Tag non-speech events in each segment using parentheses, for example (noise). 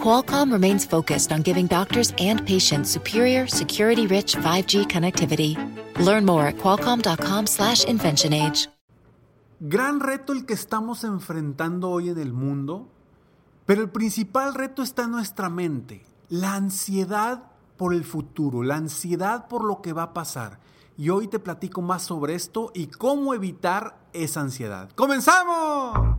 Qualcomm remains focused on giving doctors and patients superior, security-rich 5G connectivity. Learn more at qualcomm.com/inventionage. Gran reto el que estamos enfrentando hoy en el mundo, pero el principal reto está en nuestra mente, la ansiedad por el futuro, la ansiedad por lo que va a pasar. Y hoy te platico más sobre esto y cómo evitar esa ansiedad. ¡Comenzamos!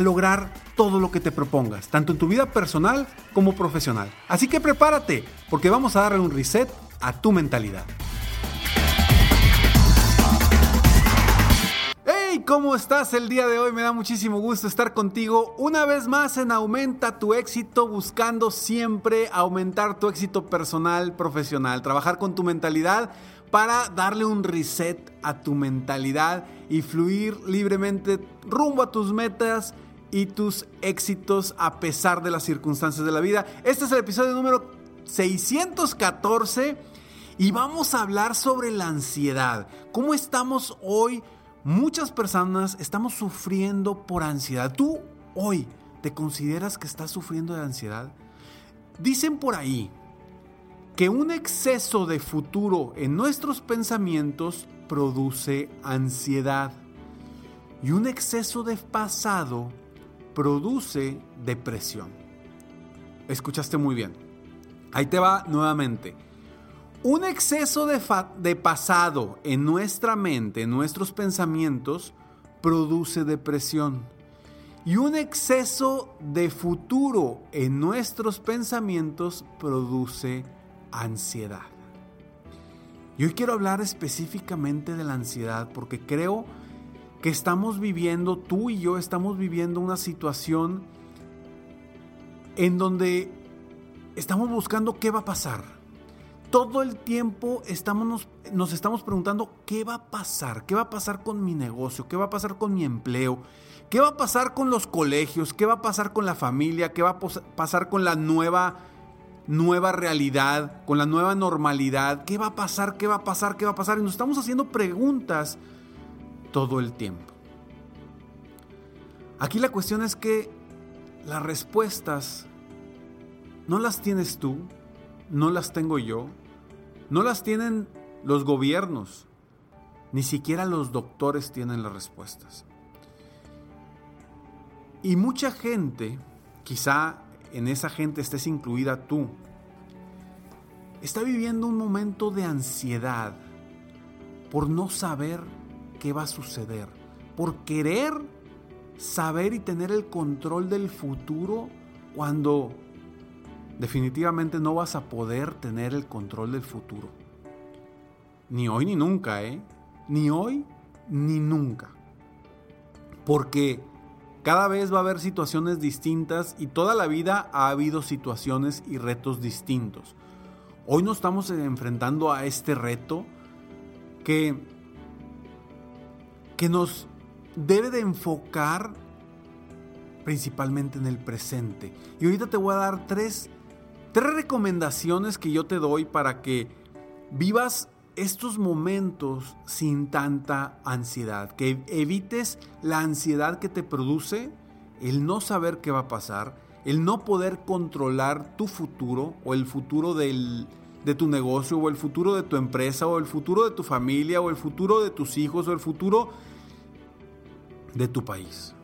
lograr todo lo que te propongas, tanto en tu vida personal como profesional. Así que prepárate, porque vamos a darle un reset a tu mentalidad. ¡Hey! ¿Cómo estás el día de hoy? Me da muchísimo gusto estar contigo una vez más en Aumenta tu éxito, buscando siempre aumentar tu éxito personal, profesional, trabajar con tu mentalidad para darle un reset a tu mentalidad y fluir libremente rumbo a tus metas y tus éxitos a pesar de las circunstancias de la vida. Este es el episodio número 614 y vamos a hablar sobre la ansiedad. ¿Cómo estamos hoy? Muchas personas estamos sufriendo por ansiedad. ¿Tú hoy te consideras que estás sufriendo de ansiedad? Dicen por ahí que un exceso de futuro en nuestros pensamientos produce ansiedad y un exceso de pasado produce depresión. Escuchaste muy bien. Ahí te va nuevamente. Un exceso de, de, pasado en nuestra mente, en nuestros pensamientos, produce depresión. Y un exceso de futuro en nuestros pensamientos produce ansiedad. Y hoy quiero hablar específicamente de la ansiedad porque creo que estamos viviendo, tú y yo estamos viviendo una situación en donde estamos buscando qué va a pasar. Todo el tiempo estamos, nos, nos, estamos preguntando qué va a pasar, qué va a pasar con mi negocio, qué va a pasar con mi empleo, qué va a pasar con los colegios, qué va a pasar con la familia, qué va a pasar con la nueva nueva realidad, con la nueva normalidad. ¿Qué va a pasar? ¿Qué va a pasar? ¿Qué va a pasar? Y nos estamos haciendo preguntas todo el tiempo. Aquí la cuestión es que las respuestas no las tienes tú, no las tengo yo, no las tienen los gobiernos, ni siquiera los doctores tienen las respuestas. Y mucha gente, quizá en esa gente estés incluida tú, está viviendo un momento de ansiedad por no saber qué va a suceder, por querer saber y tener el control del futuro cuando definitivamente no vas a poder tener el control del futuro. Ni hoy ni nunca, ¿eh? Ni hoy ni nunca. Porque cada vez va a haber situaciones distintas y toda la vida ha habido situaciones y retos distintos. Hoy nos estamos enfrentando a este reto que, que nos debe de enfocar principalmente en el presente. Y ahorita te voy a dar tres, tres recomendaciones que yo te doy para que vivas estos momentos sin tanta ansiedad, que evites la ansiedad que te produce el no saber qué va a pasar, el no poder controlar tu futuro o el futuro de tu negocio o el futuro de tu empresa o el futuro de tu familia o el futuro de tus hijos o el futuro de tu país.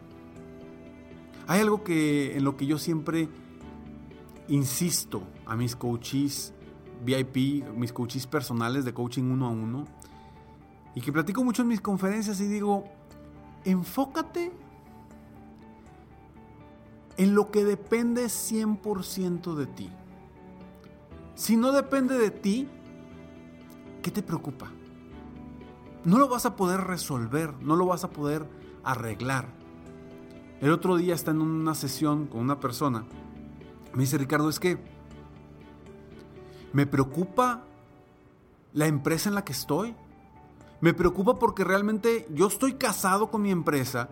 Hay algo que en lo que yo siempre insisto a mis coaches VIP, mis coaches personales de coaching uno a uno, y que platico mucho en mis conferencias y digo, enfócate en lo que depende 100% de ti. Si no depende de ti, ¿qué te preocupa? No lo vas a poder resolver, no lo vas a poder arreglar. El otro día está en una sesión con una persona. Me dice Ricardo, es que me preocupa la empresa en la que estoy. Me preocupa porque realmente yo estoy casado con mi empresa,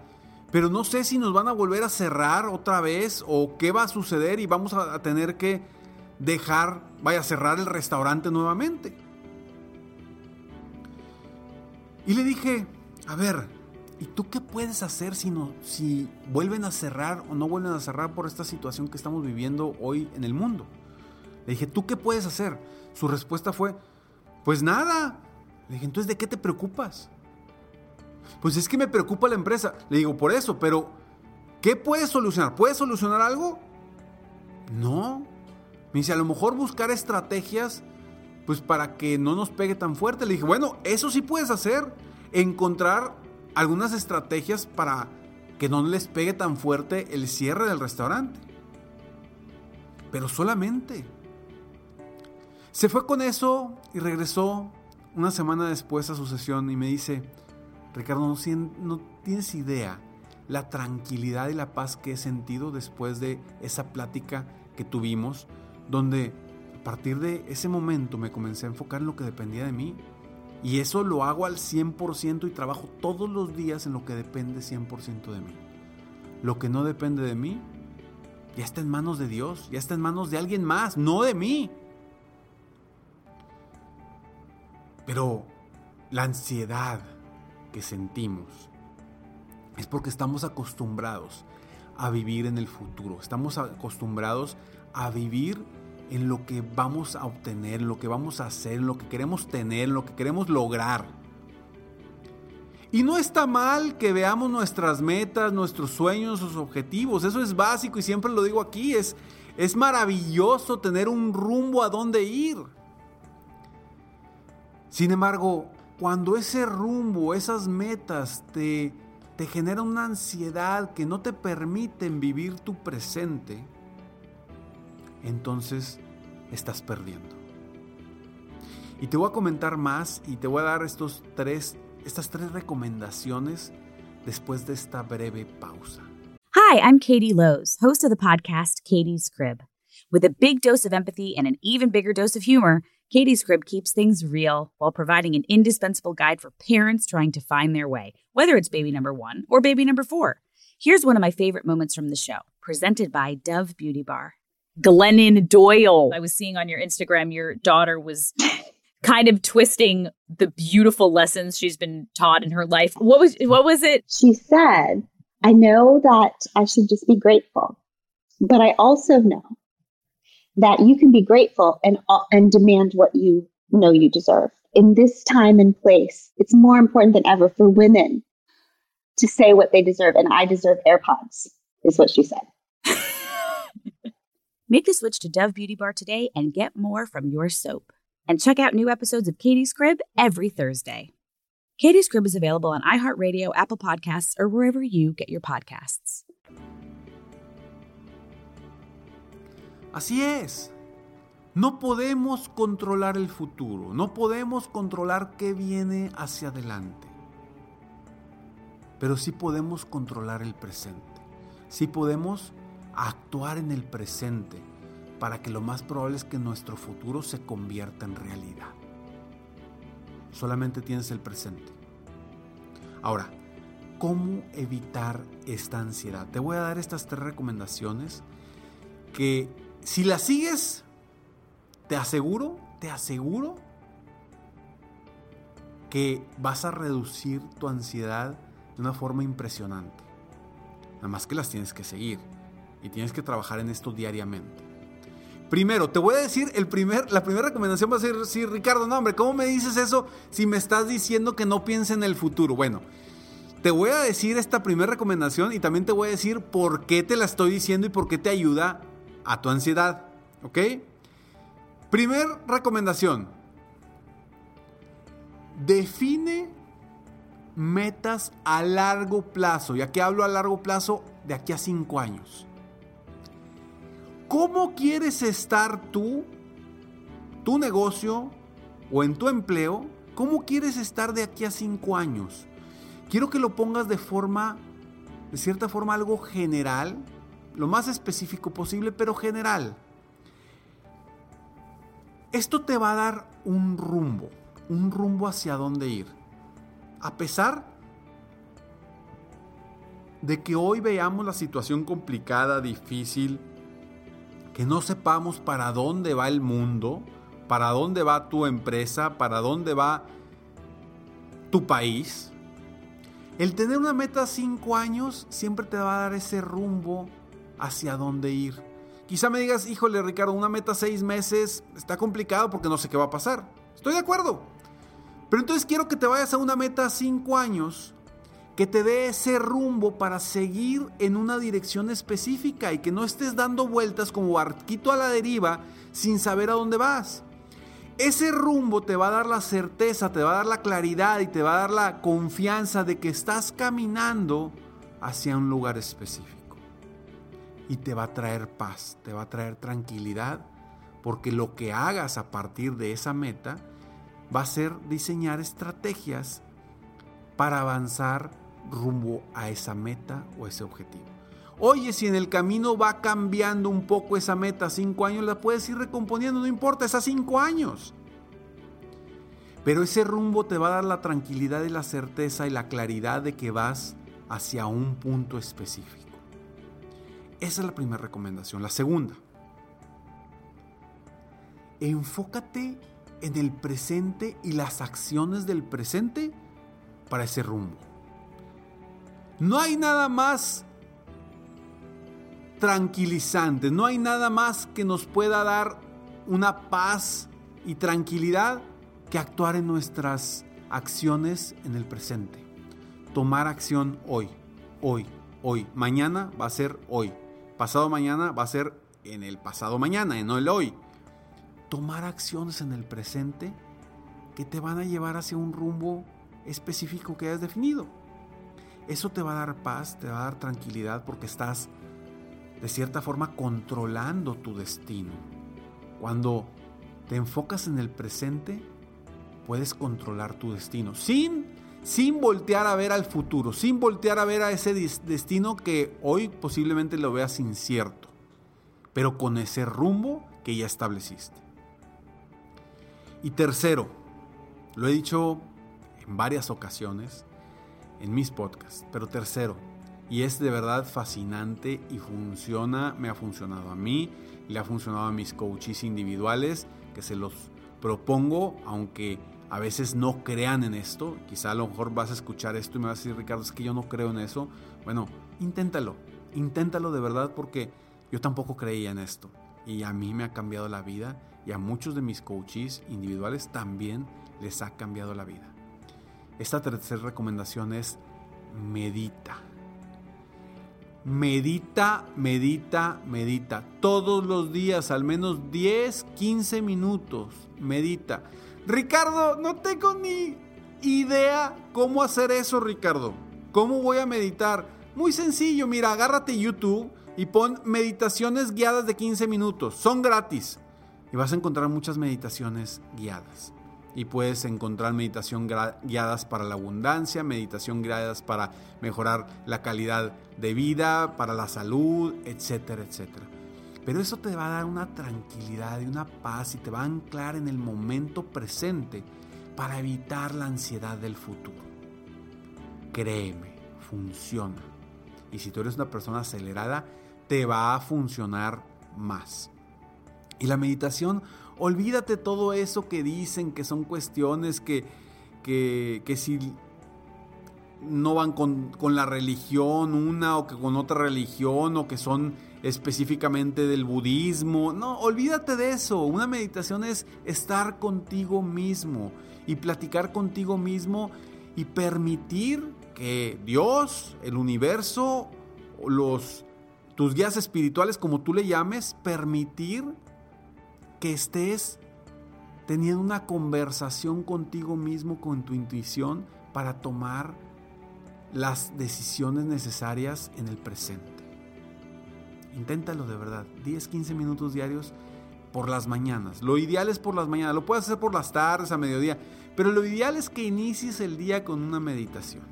pero no sé si nos van a volver a cerrar otra vez o qué va a suceder y vamos a tener que dejar, vaya a cerrar el restaurante nuevamente. Y le dije, a ver, ¿y tú qué puedes hacer si, no, si vuelven a cerrar o no vuelven a cerrar por esta situación que estamos viviendo hoy en el mundo? Le dije, ¿tú qué puedes hacer? Su respuesta fue, pues nada. Le dije, entonces, ¿de qué te preocupas? Pues es que me preocupa la empresa. Le digo, por eso, pero ¿qué puedes solucionar? ¿Puedes solucionar algo? No. Me dice, a lo mejor buscar estrategias pues para que no nos pegue tan fuerte. Le dije, bueno, eso sí puedes hacer, encontrar algunas estrategias para que no les pegue tan fuerte el cierre del restaurante. Pero solamente. Se fue con eso y regresó una semana después a su sesión y me dice, Ricardo, no, tienes idea la tranquilidad y la paz que he sentido después de esa plática que tuvimos, donde a partir de ese momento me comencé a enfocar en lo que dependía de mí. Y eso lo hago al 100% y trabajo todos los días en lo que depende 100% de mí. Lo que no depende de mí, ya está en manos de Dios, ya está en manos de alguien más, no de mí. Pero la ansiedad que sentimos es porque estamos acostumbrados a vivir en el futuro, estamos acostumbrados a vivir en lo que vamos a obtener, en lo que vamos a hacer, lo que queremos tener, en lo que queremos lograr. Y no está mal que veamos nuestras metas, nuestros sueños, nuestros objetivos. Eso es básico y siempre lo digo aquí. Es, es maravilloso tener un rumbo a dónde ir. Sin embargo, cuando ese rumbo, esas metas te, te generan una ansiedad que no te permiten vivir tu presente, entonces estás perdiendo. Y te voy a comentar más y te voy a dar estos tres, estas tres recomendaciones después de esta breve pausa. Hi, I'm Katie Lowe's, host of the podcast Katie's Crib. With a big dose of empathy and an even bigger dose of humor, Katie's Crib keeps things real while providing an indispensable guide for parents trying to find their way, whether it's baby number one or baby number four. Here's one of my favorite moments from the show, presented by Dove Beauty Bar. Glennon Doyle. I was seeing on your Instagram your daughter was kind of twisting the beautiful lessons she's been taught in her life. What was what was it? She said, "I know that I should just be grateful, but I also know that you can be grateful and uh, and demand what you know you deserve. In this time and place, it's more important than ever for women to say what they deserve and I deserve AirPods." Is what she said. (laughs) Make the switch to Dove Beauty Bar today and get more from your soap. And check out new episodes of Katie's Crib every Thursday. Katie's Crib is available on iHeartRadio, Apple Podcasts, or wherever you get your podcasts. Así es. No podemos controlar el futuro, no podemos controlar qué viene hacia adelante. Pero sí podemos controlar el presente. Sí podemos actuar en el presente para que lo más probable es que nuestro futuro se convierta en realidad. Solamente tienes el presente. Ahora, ¿cómo evitar esta ansiedad? Te voy a dar estas tres recomendaciones que si las sigues, te aseguro, te aseguro que vas a reducir tu ansiedad de una forma impresionante. Nada más que las tienes que seguir y tienes que trabajar en esto diariamente. Primero, te voy a decir, el primer, la primera recomendación va a ser, sí, Ricardo, no, hombre, ¿cómo me dices eso si me estás diciendo que no piense en el futuro? Bueno, te voy a decir esta primera recomendación y también te voy a decir por qué te la estoy diciendo y por qué te ayuda a tu ansiedad, ¿ok? Primer recomendación, define metas a largo plazo. Y aquí hablo a largo plazo de aquí a cinco años. ¿Cómo quieres estar tú, tu negocio o en tu empleo? ¿Cómo quieres estar de aquí a cinco años? Quiero que lo pongas de forma, de cierta forma, algo general, lo más específico posible, pero general. Esto te va a dar un rumbo, un rumbo hacia dónde ir. A pesar de que hoy veamos la situación complicada, difícil, que no sepamos para dónde va el mundo, para dónde va tu empresa, para dónde va tu país, el tener una meta a cinco años siempre te va a dar ese rumbo hacia dónde ir. Quizá me digas, híjole Ricardo, una meta seis meses está complicado porque no sé qué va a pasar. Estoy de acuerdo. Pero entonces quiero que te vayas a una meta cinco años que te dé ese rumbo para seguir en una dirección específica y que no estés dando vueltas como barquito a la deriva sin saber a dónde vas. Ese rumbo te va a dar la certeza, te va a dar la claridad y te va a dar la confianza de que estás caminando hacia un lugar específico. Y te va a traer paz, te va a traer tranquilidad, porque lo que hagas a partir de esa meta va a ser diseñar estrategias para avanzar rumbo a esa meta o ese objetivo. Oye, si en el camino va cambiando un poco esa meta, cinco años, la puedes ir recomponiendo, no importa, esas cinco años. Pero ese rumbo te va a dar la tranquilidad y la certeza y la claridad de que vas hacia un punto específico. Esa es la primera recomendación. La segunda, enfócate en el presente y las acciones del presente para ese rumbo. No hay nada más tranquilizante, no hay nada más que nos pueda dar una paz y tranquilidad que actuar en nuestras acciones en el presente. Tomar acción hoy, hoy, hoy. Mañana va a ser hoy. Pasado mañana va a ser en el pasado mañana, no el hoy. Tomar acciones en el presente que te van a llevar hacia un rumbo específico que hayas definido. Eso te va a dar paz, te va a dar tranquilidad porque estás de cierta forma controlando tu destino. Cuando te enfocas en el presente, puedes controlar tu destino sin sin voltear a ver al futuro, sin voltear a ver a ese destino que hoy posiblemente lo veas incierto, pero con ese rumbo que ya estableciste. Y tercero, lo he dicho en varias ocasiones en mis podcasts, pero tercero, y es de verdad fascinante y funciona, me ha funcionado a mí, le ha funcionado a mis coaches individuales, que se los propongo, aunque a veces no crean en esto. Quizá a lo mejor vas a escuchar esto y me vas a decir, Ricardo, es que yo no creo en eso. Bueno, inténtalo, inténtalo de verdad porque yo tampoco creía en esto. Y a mí me ha cambiado la vida y a muchos de mis coaches individuales también les ha cambiado la vida. Esta tercera recomendación es medita. Medita, medita, medita. Todos los días, al menos 10, 15 minutos. Medita. Ricardo, no tengo ni idea cómo hacer eso, Ricardo. ¿Cómo voy a meditar? Muy sencillo, mira, agárrate YouTube y pon meditaciones guiadas de 15 minutos. Son gratis. Y vas a encontrar muchas meditaciones guiadas y puedes encontrar meditación guiadas para la abundancia, meditación guiadas para mejorar la calidad de vida, para la salud, etcétera, etcétera. Pero eso te va a dar una tranquilidad y una paz y te va a anclar en el momento presente para evitar la ansiedad del futuro. Créeme, funciona. Y si tú eres una persona acelerada, te va a funcionar más. Y la meditación Olvídate todo eso que dicen que son cuestiones que, que, si no van con, con, la religión una o que con otra religión o que son específicamente del budismo. No, olvídate de eso. Una meditación es estar contigo mismo y platicar contigo mismo y permitir que Dios, el universo, los tus guías espirituales como tú le llames, permitir que estés teniendo una conversación contigo mismo, con tu intuición, para tomar las decisiones necesarias en el presente. Inténtalo de verdad, 10, 15 minutos diarios por las mañanas. Lo ideal es por las mañanas, lo puedes hacer por las tardes, a mediodía, pero lo ideal es que inicies el día con una meditación.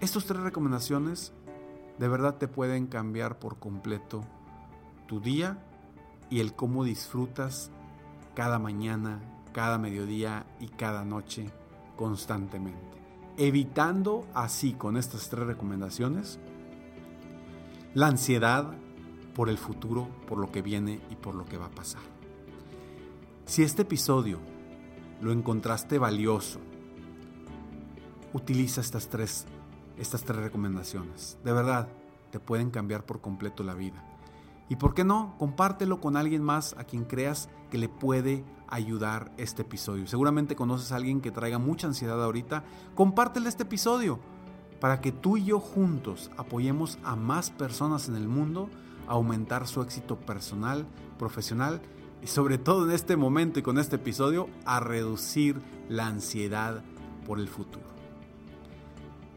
Estas tres recomendaciones de verdad te pueden cambiar por completo tu día y el cómo disfrutas cada mañana, cada mediodía y cada noche constantemente. Evitando así con estas tres recomendaciones la ansiedad por el futuro, por lo que viene y por lo que va a pasar. Si este episodio lo encontraste valioso, utiliza estas tres, estas tres recomendaciones. De verdad, te pueden cambiar por completo la vida. Y por qué no, compártelo con alguien más a quien creas que le puede ayudar este episodio. Seguramente conoces a alguien que traiga mucha ansiedad ahorita. Compártele este episodio para que tú y yo juntos apoyemos a más personas en el mundo a aumentar su éxito personal, profesional y sobre todo en este momento y con este episodio a reducir la ansiedad por el futuro.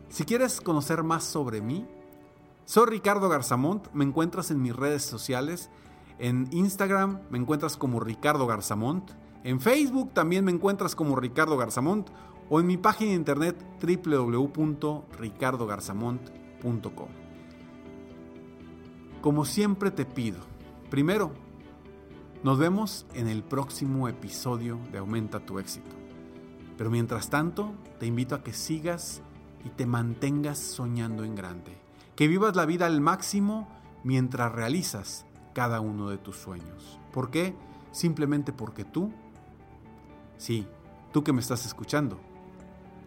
Si quieres conocer más sobre mí, soy Ricardo Garzamont, me encuentras en mis redes sociales. En Instagram me encuentras como Ricardo Garzamont. En Facebook también me encuentras como Ricardo Garzamont. O en mi página de internet www.ricardogarzamont.com. Como siempre te pido, primero, nos vemos en el próximo episodio de Aumenta tu éxito. Pero mientras tanto, te invito a que sigas y te mantengas soñando en grande que vivas la vida al máximo mientras realizas cada uno de tus sueños. ¿Por qué? Simplemente porque tú, sí, tú que me estás escuchando,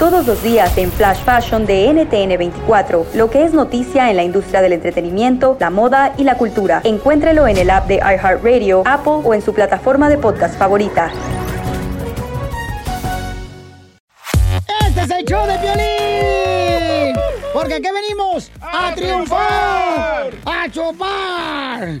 Todos los días en Flash Fashion de NTN 24, lo que es noticia en la industria del entretenimiento, la moda y la cultura. Encuéntrelo en el app de iHeartRadio, Apple o en su plataforma de podcast favorita. Este es el show de violín. Porque aquí venimos a, triunfar, a chupar.